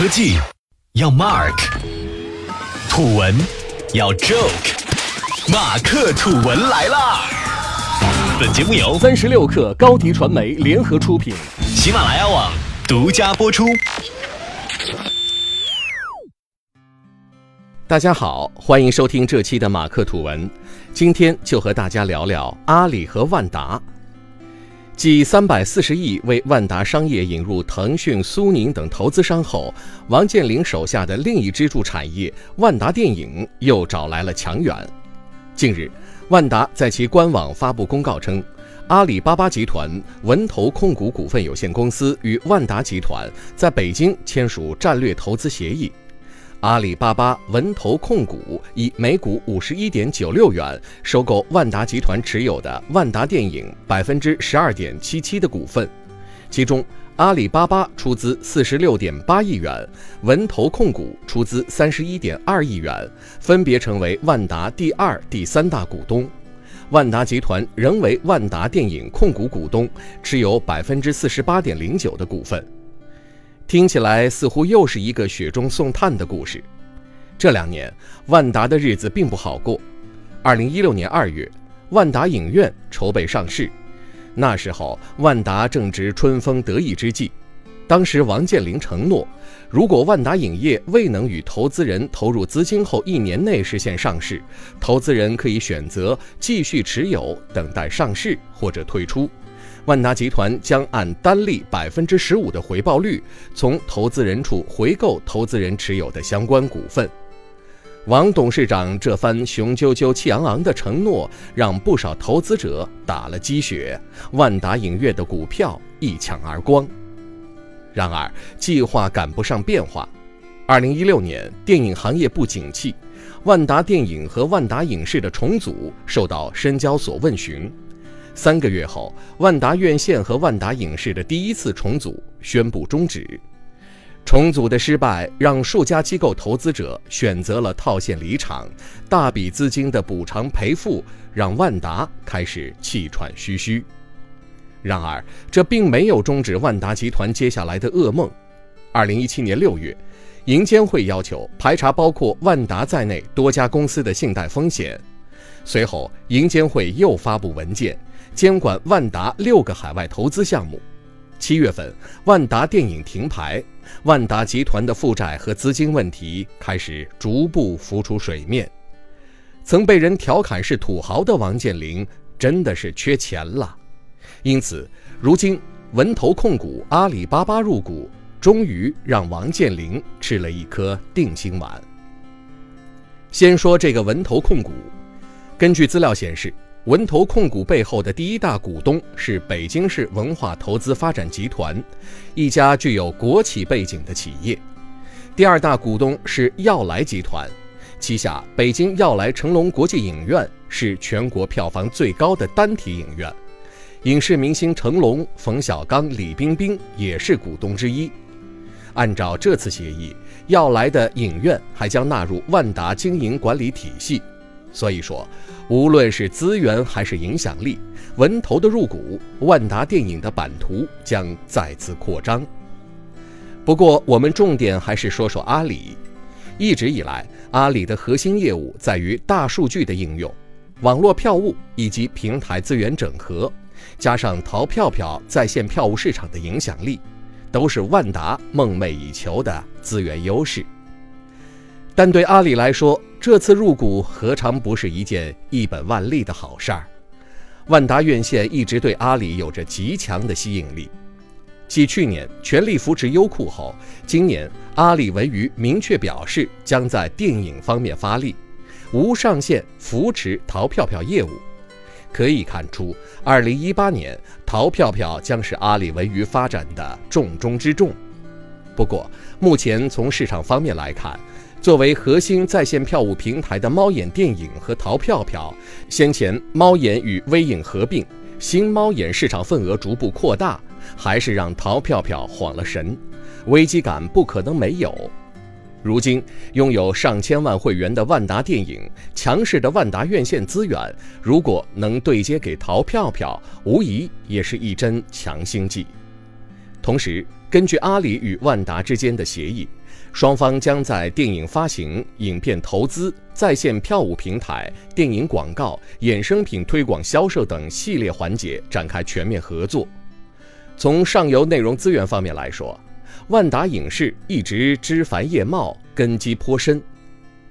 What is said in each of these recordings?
科技要 Mark，土文要 Joke，马克土文来啦！本节目由三十六克高低传媒联合出品，喜马拉雅网独家播出。大家好，欢迎收听这期的马克吐文。今天就和大家聊聊阿里和万达。继三百四十亿为万达商业引入腾讯、苏宁等投资商后，王健林手下的另一支柱产业万达电影又找来了强援。近日，万达在其官网发布公告称，阿里巴巴集团文投控股股份有限公司与万达集团在北京签署战略投资协议。阿里巴巴文投控股以每股五十一点九六元收购万达集团持有的万达电影百分之十二点七七的股份，其中阿里巴巴出资四十六点八亿元，文投控股出资三十一点二亿元，分别成为万达第二、第三大股东。万达集团仍为万达电影控股股东，持有百分之四十八点零九的股份。听起来似乎又是一个雪中送炭的故事。这两年，万达的日子并不好过。二零一六年二月，万达影院筹备上市，那时候万达正值春风得意之际。当时王健林承诺，如果万达影业未能与投资人投入资金后一年内实现上市，投资人可以选择继续持有，等待上市或者退出。万达集团将按单利百分之十五的回报率，从投资人处回购投资人持有的相关股份。王董事长这番雄赳赳气昂昂的承诺，让不少投资者打了鸡血，万达影业的股票一抢而光。然而，计划赶不上变化。二零一六年，电影行业不景气，万达电影和万达影视的重组受到深交所问询。三个月后，万达院线和万达影视的第一次重组宣布终止。重组的失败让数家机构投资者选择了套现离场，大笔资金的补偿赔付让万达开始气喘吁吁。然而，这并没有终止万达集团接下来的噩梦。二零一七年六月，银监会要求排查包括万达在内多家公司的信贷风险。随后，银监会又发布文件。监管万达六个海外投资项目。七月份，万达电影停牌，万达集团的负债和资金问题开始逐步浮出水面。曾被人调侃是土豪的王健林，真的是缺钱了。因此，如今文投控股阿里巴巴入股，终于让王健林吃了一颗定心丸。先说这个文投控股，根据资料显示。文投控股背后的第一大股东是北京市文化投资发展集团，一家具有国企背景的企业。第二大股东是耀莱集团，旗下北京耀莱成龙国际影院是全国票房最高的单体影院，影视明星成龙、冯小刚、李冰冰也是股东之一。按照这次协议，耀莱的影院还将纳入万达经营管理体系。所以说，无论是资源还是影响力，文投的入股，万达电影的版图将再次扩张。不过，我们重点还是说说阿里。一直以来，阿里的核心业务在于大数据的应用、网络票务以及平台资源整合，加上淘票票在线票务市场的影响力，都是万达梦寐以求的资源优势。但对阿里来说，这次入股何尝不是一件一本万利的好事儿？万达院线一直对阿里有着极强的吸引力。继去年全力扶持优酷后，今年阿里文娱明确表示将在电影方面发力，无上限扶持淘票票业务。可以看出，二零一八年淘票票将是阿里文娱发展的重中之重。不过，目前从市场方面来看，作为核心在线票务平台的猫眼电影和淘票票，先前猫眼与微影合并，新猫眼市场份额逐步扩大，还是让淘票票晃了神，危机感不可能没有。如今拥有上千万会员的万达电影，强势的万达院线资源，如果能对接给淘票票，无疑也是一针强心剂。同时，根据阿里与万达之间的协议，双方将在电影发行、影片投资、在线票务平台、电影广告、衍生品推广销售等系列环节展开全面合作。从上游内容资源方面来说，万达影视一直枝繁叶茂，根基颇深。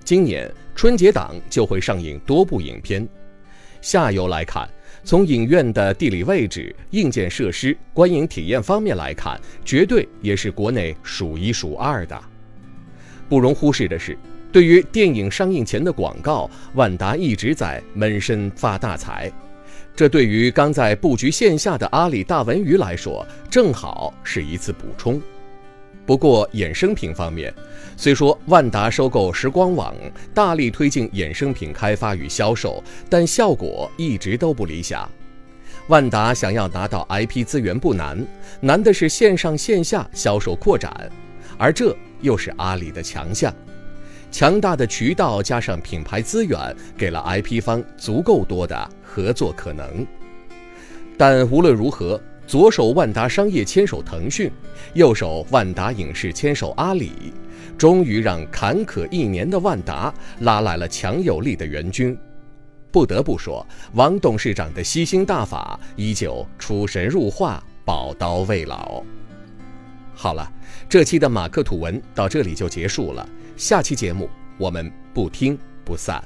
今年春节档就会上映多部影片。下游来看，从影院的地理位置、硬件设施、观影体验方面来看，绝对也是国内数一数二的。不容忽视的是，对于电影上映前的广告，万达一直在闷声发大财。这对于刚在布局线下的阿里大文娱来说，正好是一次补充。不过，衍生品方面，虽说万达收购时光网，大力推进衍生品开发与销售，但效果一直都不理想。万达想要拿到 IP 资源不难，难的是线上线下销售扩展，而这又是阿里的强项。强大的渠道加上品牌资源，给了 IP 方足够多的合作可能。但无论如何。左手万达商业牵手腾讯，右手万达影视牵手阿里，终于让坎坷一年的万达拉来了强有力的援军。不得不说，王董事长的吸星大法依旧出神入化，宝刀未老。好了，这期的马克吐文到这里就结束了，下期节目我们不听不散。